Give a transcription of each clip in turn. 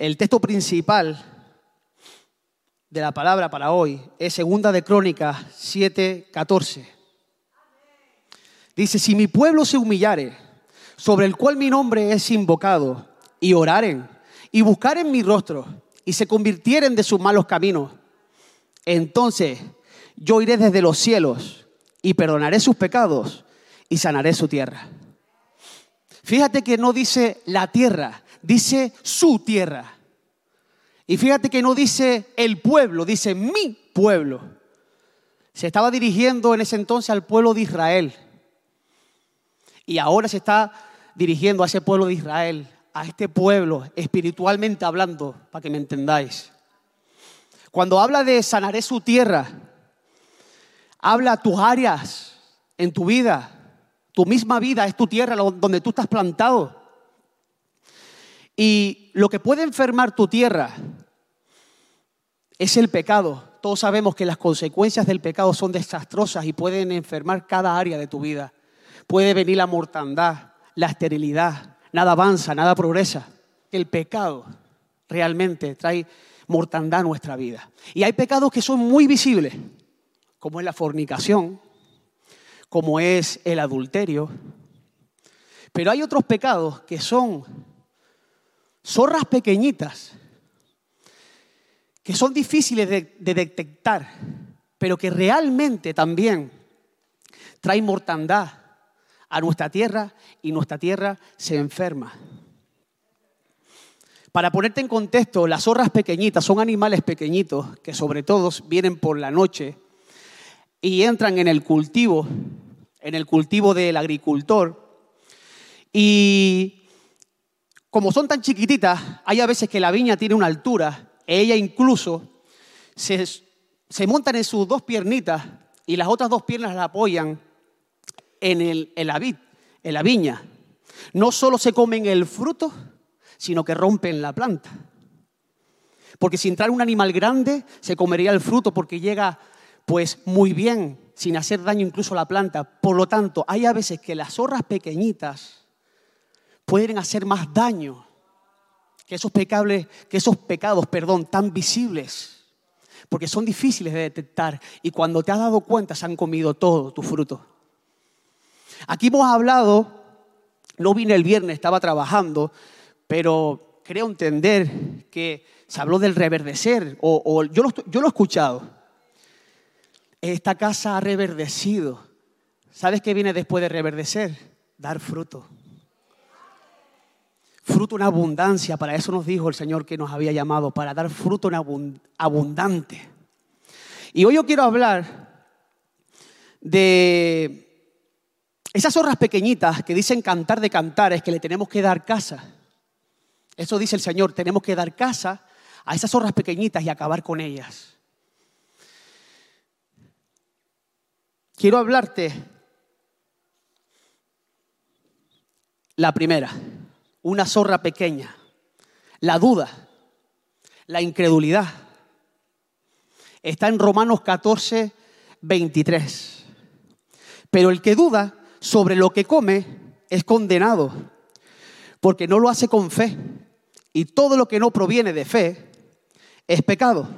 El texto principal de la palabra para hoy es segunda de Crónicas 7:14. Dice, si mi pueblo se humillare, sobre el cual mi nombre es invocado, y oraren, y buscaren mi rostro, y se convirtieren de sus malos caminos, entonces yo iré desde los cielos y perdonaré sus pecados y sanaré su tierra. Fíjate que no dice la tierra, dice su tierra. Y fíjate que no dice el pueblo, dice mi pueblo. Se estaba dirigiendo en ese entonces al pueblo de Israel. Y ahora se está dirigiendo a ese pueblo de Israel, a este pueblo espiritualmente hablando, para que me entendáis. Cuando habla de sanaré su tierra, habla tus áreas en tu vida. Tu misma vida es tu tierra donde tú estás plantado. Y lo que puede enfermar tu tierra es el pecado. Todos sabemos que las consecuencias del pecado son desastrosas y pueden enfermar cada área de tu vida. Puede venir la mortandad, la esterilidad, nada avanza, nada progresa. El pecado realmente trae mortandad a nuestra vida. Y hay pecados que son muy visibles, como es la fornicación, como es el adulterio. Pero hay otros pecados que son zorras pequeñitas, que son difíciles de, detectar, pero que realmente también traen mortandad a nuestra tierra y nuestra tierra se enferma. Para ponerte en contexto, las zorras pequeñitas son animales pequeñitos que sobre todo vienen por la noche y entran en el cultivo, en el cultivo del agricultor. Y como son tan chiquititas, hay a veces que la viña tiene una altura ella incluso se, se montan en sus dos piernitas y las otras dos piernas la apoyan en, el, la vid, en la viña. No solo se comen el fruto, sino que rompen la planta. Porque si entrara un animal grande, se comería el fruto porque llega pues muy bien, sin hacer daño incluso a la planta. Por lo tanto, hay a veces que las zorras pequeñitas pueden hacer más daño que esos, pecables, que esos pecados perdón, tan visibles, porque son difíciles de detectar y cuando te has dado cuenta se han comido todo tu fruto. Aquí hemos hablado, no vine el viernes, estaba trabajando, pero creo entender que se habló del reverdecer, o, yo, yo lo he escuchado. Esta casa ha reverdecido. ¿Sabes qué viene después de reverdecer? Dar fruto fruto en abundancia. Para eso nos dijo el Señor que nos había llamado, para dar fruto en abundante. Y hoy yo quiero hablar de esas zorras pequeñitas que dicen cantar de cantares, que le tenemos que dar casa. Eso dice el Señor, tenemos que dar casa a esas zorras pequeñitas y acabar con ellas. Quiero hablarte la primera una zorra pequeña, la duda, la incredulidad. Está en Romanos 14, 23. Pero el que duda sobre lo que come es condenado, porque no lo hace con fe. Y todo lo que no proviene de fe es pecado.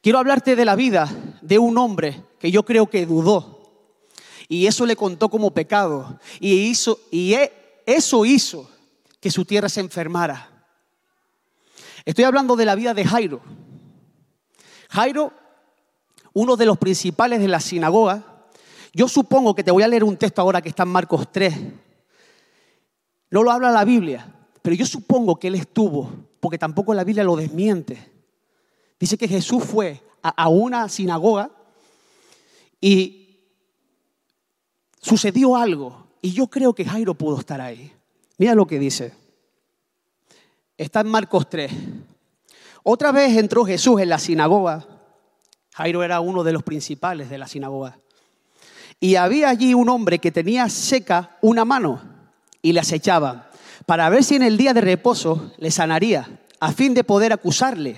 Quiero hablarte de la vida de un hombre que yo creo que dudó. Y eso le contó como pecado. Y, hizo, y eso hizo que su tierra se enfermara. Estoy hablando de la vida de Jairo. Jairo, uno de los principales de la sinagoga, yo supongo que te voy a leer un texto ahora que está en Marcos 3. No lo habla la Biblia, pero yo supongo que él estuvo, porque tampoco la Biblia lo desmiente. Dice que Jesús fue a, una sinagoga y sucedió algo y yo creo que Jairo pudo estar ahí. Mira lo que dice. Está en Marcos 3. Otra vez entró Jesús en la sinagoga. Jairo era uno de los principales de la sinagoga. Y había allí un hombre que tenía seca una mano y le acechaba para ver si en el día de reposo le sanaría, a fin de poder acusarle.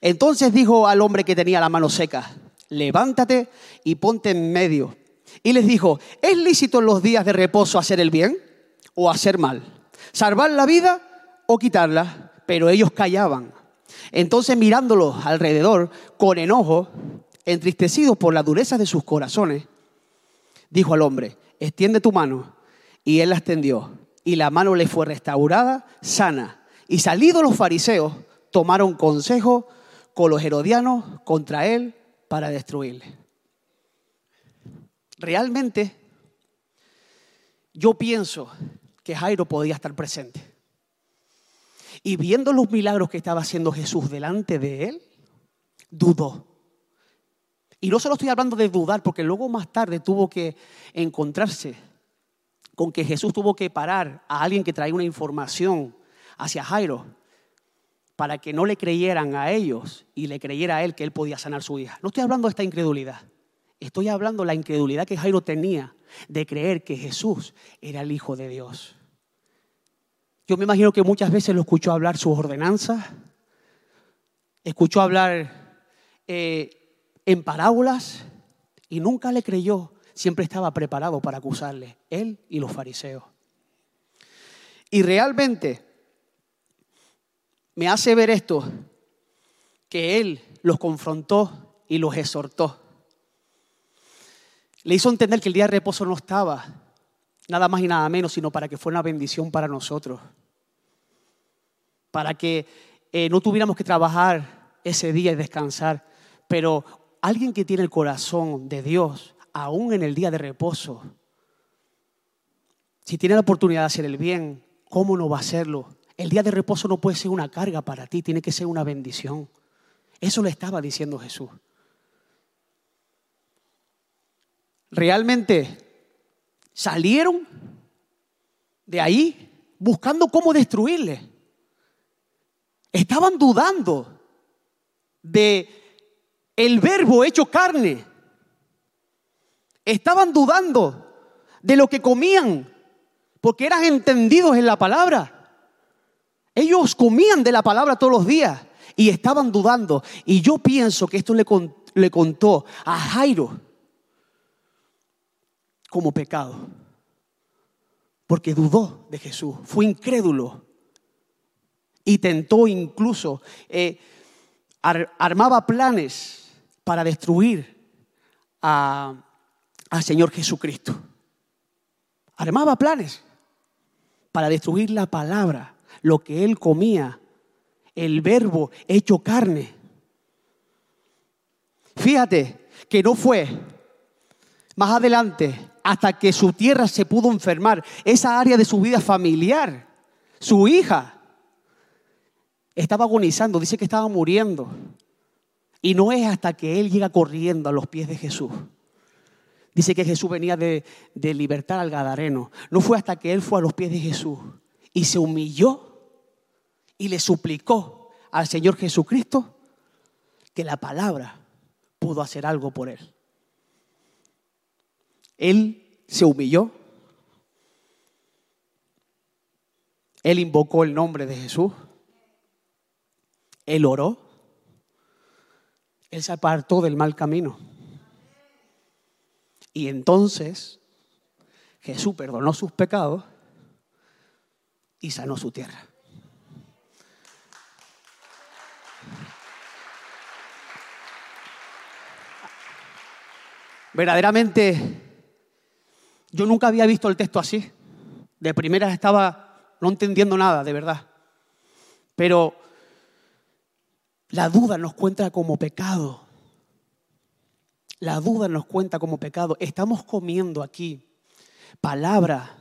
Entonces dijo al hombre que tenía la mano seca, levántate y ponte en medio. Y les dijo, ¿es lícito en los días de reposo hacer el bien o hacer mal? ¿Salvar la vida o quitarla? pero ellos callaban. Entonces mirándolos alrededor con enojo, entristecidos por la dureza de sus corazones, dijo al hombre, extiende tu mano. Y él la extendió, y la mano le fue restaurada, sana. Y salidos los fariseos, tomaron consejo con los herodianos contra él para destruirle. Realmente, yo pienso que Jairo podía estar presente. Y viendo los milagros que estaba haciendo Jesús delante de él, dudó. Y no solo estoy hablando de dudar, porque luego más tarde tuvo que encontrarse con que Jesús tuvo que parar a alguien que traía una información hacia Jairo para que no le creyeran a ellos y le creyera a él que él podía sanar su hija. No estoy hablando de esta incredulidad. Estoy hablando de la incredulidad que Jairo tenía de creer que Jesús era el Hijo de Dios. Yo me imagino que muchas veces lo escuchó hablar sus ordenanzas, escuchó hablar eh, en parábolas y nunca le creyó. Siempre estaba preparado para acusarle, él y los fariseos. Y realmente me hace ver esto, que él los confrontó y los exhortó. Le hizo entender que el día de reposo no estaba nada más y nada menos, sino para que fuera una bendición para nosotros. Para que eh, no tuviéramos que trabajar ese día y descansar. Pero alguien que tiene el corazón de Dios, aún en el día de reposo, si tiene la oportunidad de hacer el bien, ¿cómo no va a hacerlo? El día de reposo no puede ser una carga para ti, tiene que ser una bendición. Eso le estaba diciendo Jesús. Realmente salieron de ahí buscando cómo destruirle. Estaban dudando de el verbo hecho carne. Estaban dudando de lo que comían, porque eran entendidos en la palabra. Ellos comían de la palabra todos los días y estaban dudando. Y yo pienso que esto le, le contó a Jairo como pecado. Porque dudó de Jesús, fue incrédulo y tentó incluso, eh, armaba planes para destruir al Señor Jesucristo. Armaba planes para destruir la palabra lo que él comía, el verbo hecho carne. Fíjate que no fue más adelante hasta que su tierra se pudo enfermar, esa área de su vida familiar, su hija, estaba agonizando, dice que estaba muriendo. Y no es hasta que él llega corriendo a los pies de Jesús. Dice que Jesús venía de, de libertar al Gadareno. No fue hasta que él fue a los pies de Jesús y se humilló y le suplicó al Señor Jesucristo que la palabra pudo hacer algo por él. Él se humilló. Él invocó el nombre de Jesús. Él oró. Él se apartó del mal camino. Y entonces Jesús perdonó sus pecados y sanó su tierra. Verdaderamente, yo nunca había visto el texto así. De primera estaba no entendiendo nada, de verdad. Pero la duda nos cuenta como pecado. La duda nos cuenta como pecado. Estamos comiendo aquí palabra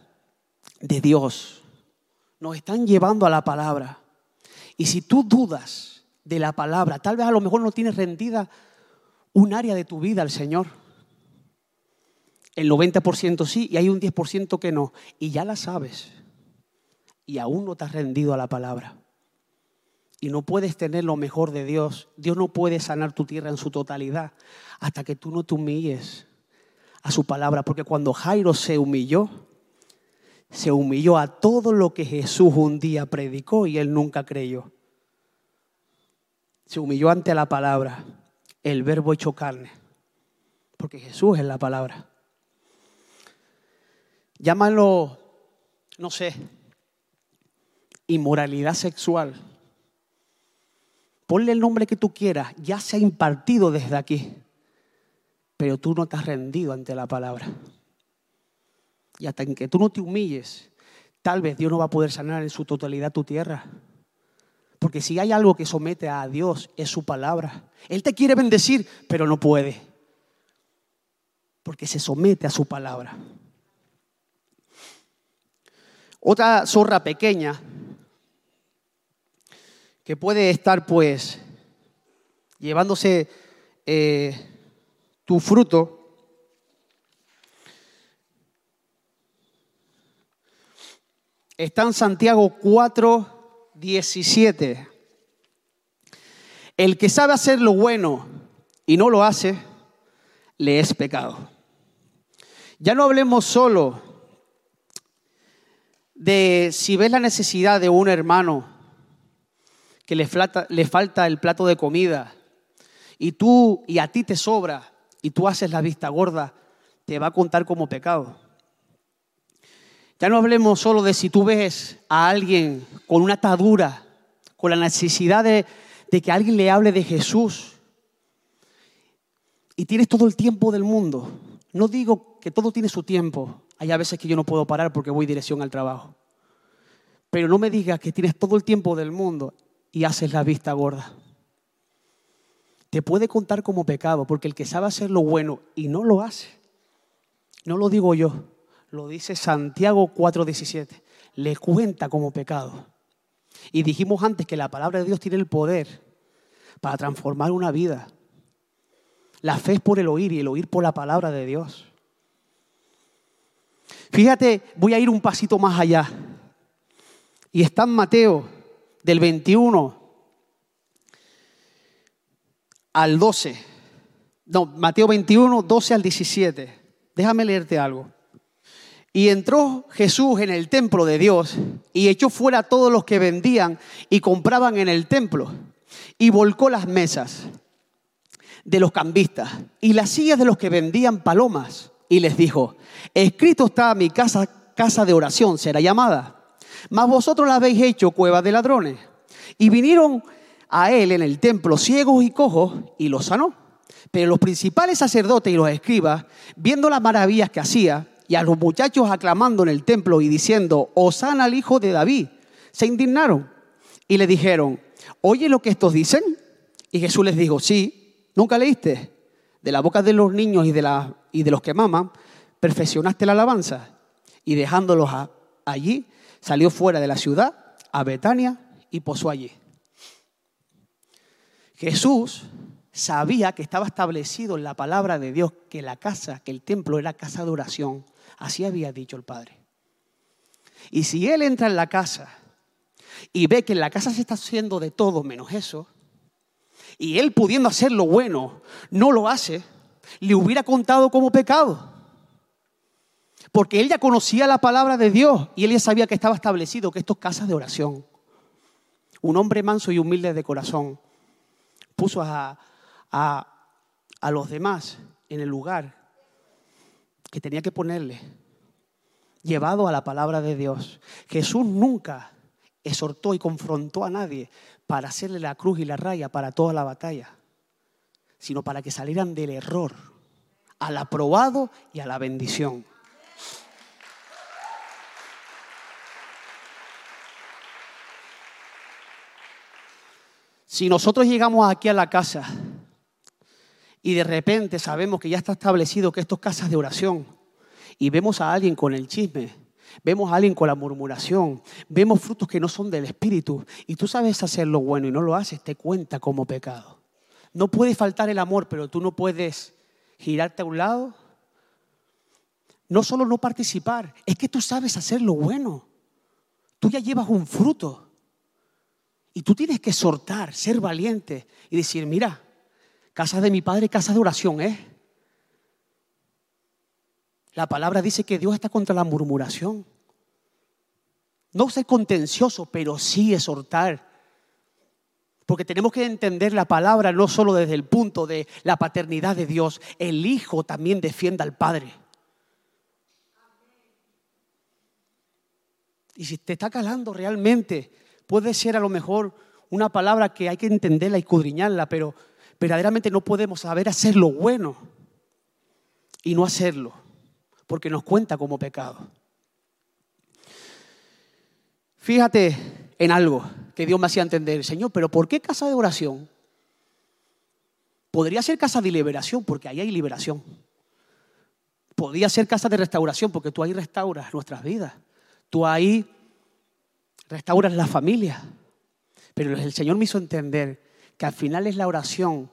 de Dios. Nos están llevando a la palabra. Y si tú dudas de la palabra, tal vez a lo mejor no tienes rendida un área de tu vida al Señor el 90% sí y hay un 10% que no. Y ya la sabes. Y aún no te has rendido a la palabra. Y no puedes tener lo mejor de Dios. Dios no puede sanar tu tierra en su totalidad hasta que tú no te humilles a su palabra. Porque cuando Jairo se humilló, se humilló a todo lo que Jesús un día predicó y él nunca creyó. Se humilló ante la palabra, el verbo hecho carne. Porque Jesús es la palabra. Llámalo, no sé, inmoralidad sexual. ponle el nombre que tú quieras, ya se ha impartido desde aquí, pero tú no te has rendido ante la palabra. Y hasta que tú no te humilles, tal vez Dios no va a poder sanar en su totalidad tu tierra. Porque si hay algo que somete a Dios es su palabra. Él te quiere bendecir, pero no puede. Porque se somete a su palabra. Otra zorra pequeña que puede estar pues llevándose eh, tu fruto. Está en Santiago 4, 17. El que sabe hacer lo bueno y no lo hace, le es pecado. Ya no hablemos solo de si ves la necesidad de un hermano que le falta, el plato de comida y tú y a ti te sobra y tú haces la vista gorda, te va a contar como pecado. Ya no hablemos solo de si tú ves a alguien con una atadura, con la necesidad de que alguien le hable de Jesús y tienes todo el tiempo del mundo. No digo que todo tiene su tiempo. Hay veces que yo no puedo parar porque voy dirección al trabajo. Pero no me digas que tienes todo el tiempo del mundo y haces la vista gorda. Te puede contar como pecado, porque el que sabe hacer lo bueno y no lo hace, no lo digo yo, lo dice Santiago 4:17, le cuenta como pecado. Y dijimos antes que la palabra de Dios tiene el poder para transformar una vida. La fe es por el oír y el oír por la palabra de Dios. Fíjate, voy a ir un pasito más allá. Y está en Mateo del 21 al 12. No, Mateo 21, 12 al 17. Déjame leerte algo. Y entró Jesús en el templo de Dios y echó fuera a todos los que vendían y compraban en el templo y volcó las mesas de los cambistas y las sillas de los que vendían palomas y les dijo, escrito está mi casa, casa de oración será llamada mas vosotros la habéis hecho cueva de ladrones. Y vinieron a él en el templo ciegos y cojos y los sanó. Pero los principales sacerdotes y los escribas, viendo las maravillas que hacía, y a los muchachos aclamando en el templo y diciendo, Osana al hijo de David, se indignaron y le dijeron, ¿oye lo que estos dicen? Y Jesús les dijo, sí, nunca leíste. De la boca de los niños y de, la, y de los que maman, perfeccionaste la alabanza. Y dejándolos allí, Salió fuera de la ciudad a Betania y posó allí. Jesús sabía que estaba establecido en la palabra de Dios que la casa, que el templo era casa de oración. Así había dicho el Padre. Y si Él entra en la casa y ve que en la casa se está haciendo de todo menos eso, y Él pudiendo hacer lo bueno, no lo hace, le hubiera contado como pecado. Porque él ya conocía la palabra de Dios y él ya sabía que estaba establecido que esto es casa de oración. Un hombre manso y humilde de corazón puso a, a los demás en el lugar que tenía que ponerle, llevado a la palabra de Dios. Jesús nunca exhortó y confrontó a nadie para hacerle la cruz y la raya para toda la batalla, sino para que salieran del error, al aprobado y a la bendición. Si nosotros llegamos aquí a la casa y de repente sabemos que ya está establecido que esto es casas de oración y vemos a alguien con el chisme, vemos a alguien con la murmuración, vemos frutos que no son del Espíritu y tú sabes hacer lo bueno y no lo haces, te cuenta como pecado. No puede faltar el amor, pero tú no puedes girarte a un lado. No solo no participar, es que tú sabes hacer lo bueno. Tú ya llevas un fruto. Y tú tienes que soltar, ser valiente y decir, mira, casa de mi padre, casa de oración, ¿eh? La palabra dice que Dios está contra la murmuración. No ser contencioso, pero sí exhortar. Porque tenemos que entender la palabra no solo desde el punto de la paternidad de Dios, el Hijo también defienda al Padre. Y si te está calando realmente, Puede ser a lo mejor una palabra que hay que entenderla y escudriñarla, pero verdaderamente no podemos saber hacer lo bueno y no hacerlo, porque nos cuenta como pecado. Fíjate en algo que Dios me hacía entender, Señor, pero ¿por qué casa de oración? Podría ser casa de liberación, porque ahí hay liberación. Podría ser casa de restauración, porque tú ahí restauras nuestras vidas. Tú ahí restauras la familia. Pero el Señor me hizo entender que al final es la oración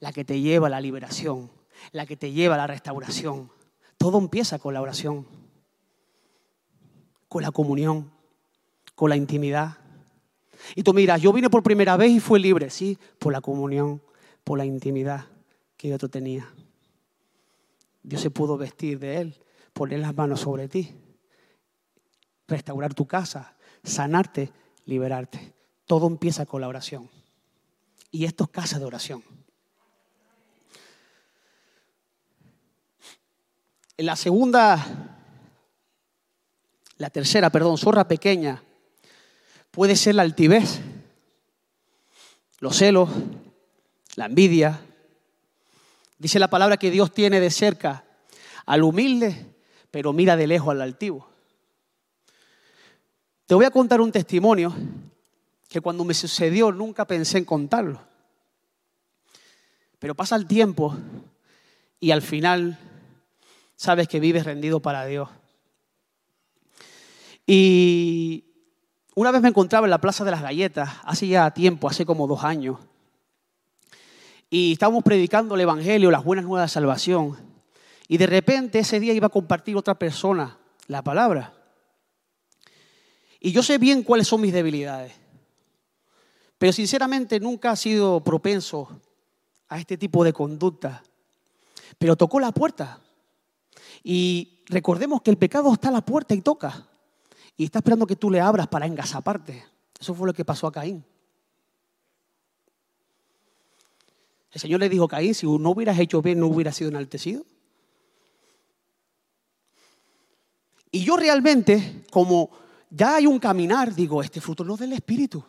la que te lleva a la liberación, la que te lleva a la restauración. Todo empieza con la oración, con la comunión, con la intimidad. Y tú miras, yo vine por primera vez y fui libre, sí, por la comunión, por la intimidad que yo tenía. Dios se pudo vestir de él, poner las manos sobre ti, restaurar tu casa, sanarte, liberarte. Todo empieza con la oración. Y esto es casa de oración. En la segunda, la tercera, perdón, zorra pequeña, puede ser la altivez, los celos, la envidia. Dice la palabra que Dios tiene de cerca al humilde, pero mira de lejos al altivo. Te voy a contar un testimonio que cuando me sucedió nunca pensé en contarlo. Pero pasa el tiempo y al final sabes que vives rendido para Dios. Y una vez me encontraba en la Plaza de las Galletas, hace ya tiempo, hace como dos años, y estábamos predicando el Evangelio, las buenas nuevas de salvación, y de repente ese día iba a compartir otra persona la palabra. Y yo sé bien cuáles son mis debilidades. Pero sinceramente nunca ha sido propenso a este tipo de conducta. Pero tocó la puerta. Y recordemos que el pecado está a la puerta y toca. Y está esperando que tú le abras para engasaparte. Eso fue lo que pasó a Caín. El Señor le dijo a Caín, si no hubieras hecho bien, no hubieras sido enaltecido. Y yo realmente, como ya hay un caminar, digo, este fruto no es del Espíritu.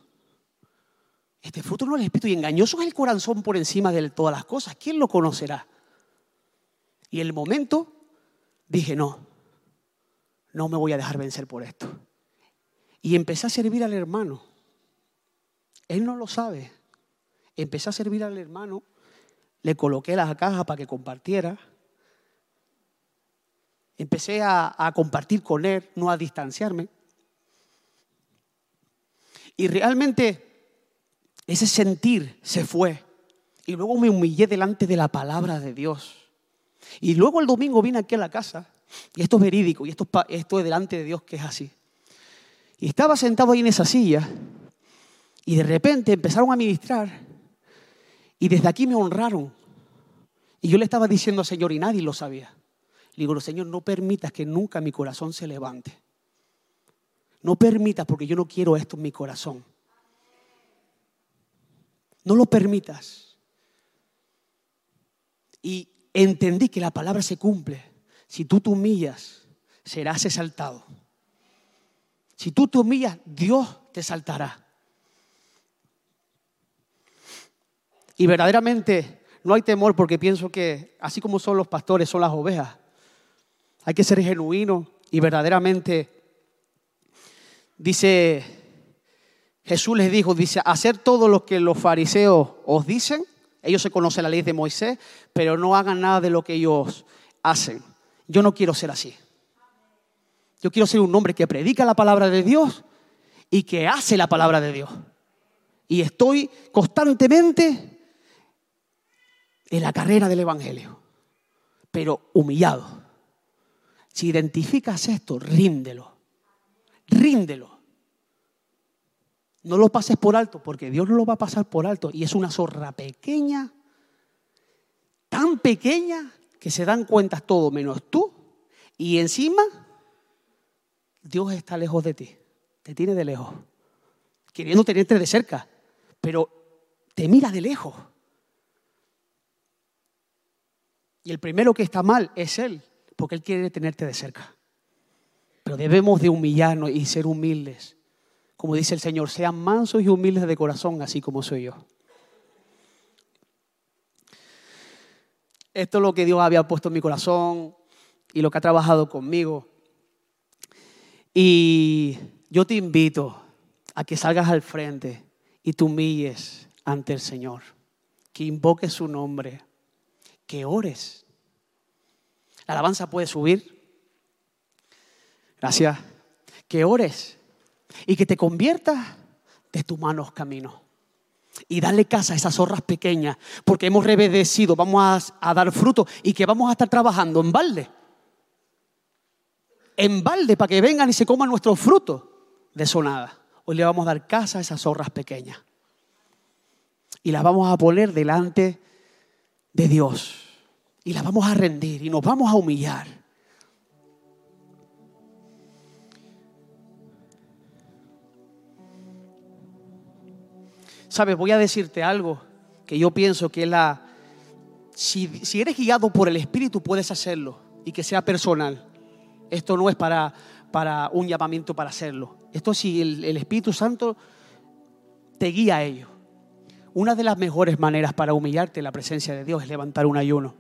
Este fruto no es del Espíritu. Y engañoso es el corazón por encima de todas las cosas. ¿Quién lo conocerá? Y el momento dije, no, no me voy a dejar vencer por esto. Y empecé a servir al hermano. Él no lo sabe. Empecé a servir al hermano, le coloqué la caja para que compartiera. Empecé a, a compartir con él, no a distanciarme. Y realmente ese sentir se fue. Y luego me humillé delante de la palabra de Dios. Y luego el domingo vine aquí a la casa, y esto es verídico, y esto, esto es delante de Dios que es así. Y estaba sentado ahí en esa silla, y de repente empezaron a ministrar, y desde aquí me honraron. Y yo le estaba diciendo al Señor, y nadie lo sabía. Le digo, Señor, no permitas que nunca mi corazón se levante. No permitas porque yo no quiero esto en mi corazón. No lo permitas. Y entendí que la palabra se cumple. Si tú te humillas, serás exaltado. Si tú te humillas, Dios te saltará. Y verdaderamente no hay temor porque pienso que así como son los pastores, son las ovejas. Hay que ser genuino y verdaderamente Dice, Jesús les dijo, dice, hacer todo lo que los fariseos os dicen. Ellos se conocen la ley de Moisés, pero no hagan nada de lo que ellos hacen. Yo no quiero ser así. Yo quiero ser un hombre que predica la palabra de Dios y que hace la palabra de Dios. Y estoy constantemente en la carrera del Evangelio, pero humillado. Si identificas esto, ríndelo ríndelo. No lo pases por alto, porque Dios no lo va a pasar por alto. Y es una zorra pequeña, tan pequeña, que se dan cuenta todo menos tú. Y encima, Dios está lejos de ti. Te tiene de lejos. Queriendo tenerte de cerca. Pero te mira de lejos. Y el primero que está mal es Él, porque Él quiere tenerte de cerca. Pero debemos de humillarnos y ser humildes como dice el Señor, sean mansos y humildes de corazón, así como soy yo. Esto es lo que Dios había puesto en mi corazón y lo que ha trabajado conmigo. Y yo te invito a que salgas al frente y te humilles ante el Señor, que invoques su nombre, que ores. La alabanza puede subir. Gracias. Que ores y que te conviertas de tus manos camino. Y darle casa a esas zorras pequeñas, porque hemos rebedecido, vamos a, dar fruto y que vamos a estar trabajando en balde en balde para que vengan y se coman nuestros frutos. De eso nada. Hoy le vamos a dar casa a esas zorras pequeñas. Y las vamos a poner delante de Dios. Y las vamos a rendir y nos vamos a humillar. Sabes, voy a decirte algo que yo pienso que la... Si, si eres guiado por el Espíritu, puedes hacerlo y que sea personal. Esto no es para, para un llamamiento para hacerlo. Esto si el, el Espíritu Santo te guía a ello. Una de las mejores maneras para humillarte en la presencia de Dios es levantar un ayuno.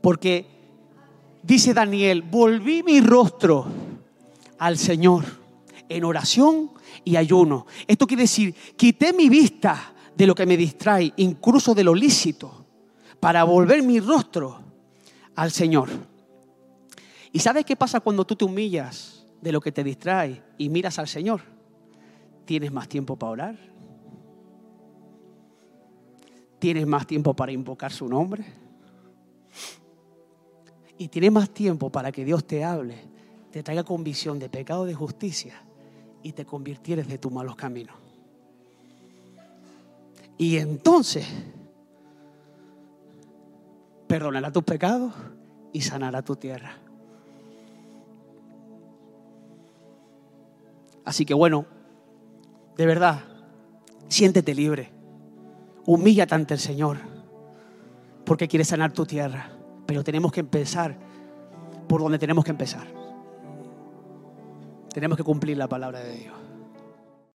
Porque dice Daniel, volví mi rostro al Señor en oración y ayuno. Esto quiere decir, quité mi vista de lo que me distrae, incluso de lo lícito, para volver mi rostro al Señor. ¿Y sabes qué pasa cuando tú te humillas de lo que te distrae y miras al Señor? Tienes más tiempo para orar. Tienes más tiempo para invocar su nombre. Y tienes más tiempo para que Dios te hable, te traiga convicción de pecado de justicia y te convirtieres de tus malos caminos. Y entonces perdonará tus pecados y sanará tu tierra. Así que bueno, de verdad, siéntete libre. Humíllate ante el Señor, porque quiere sanar tu tierra. Pero tenemos que empezar por donde tenemos que empezar. Tenemos que cumplir la palabra de Dios.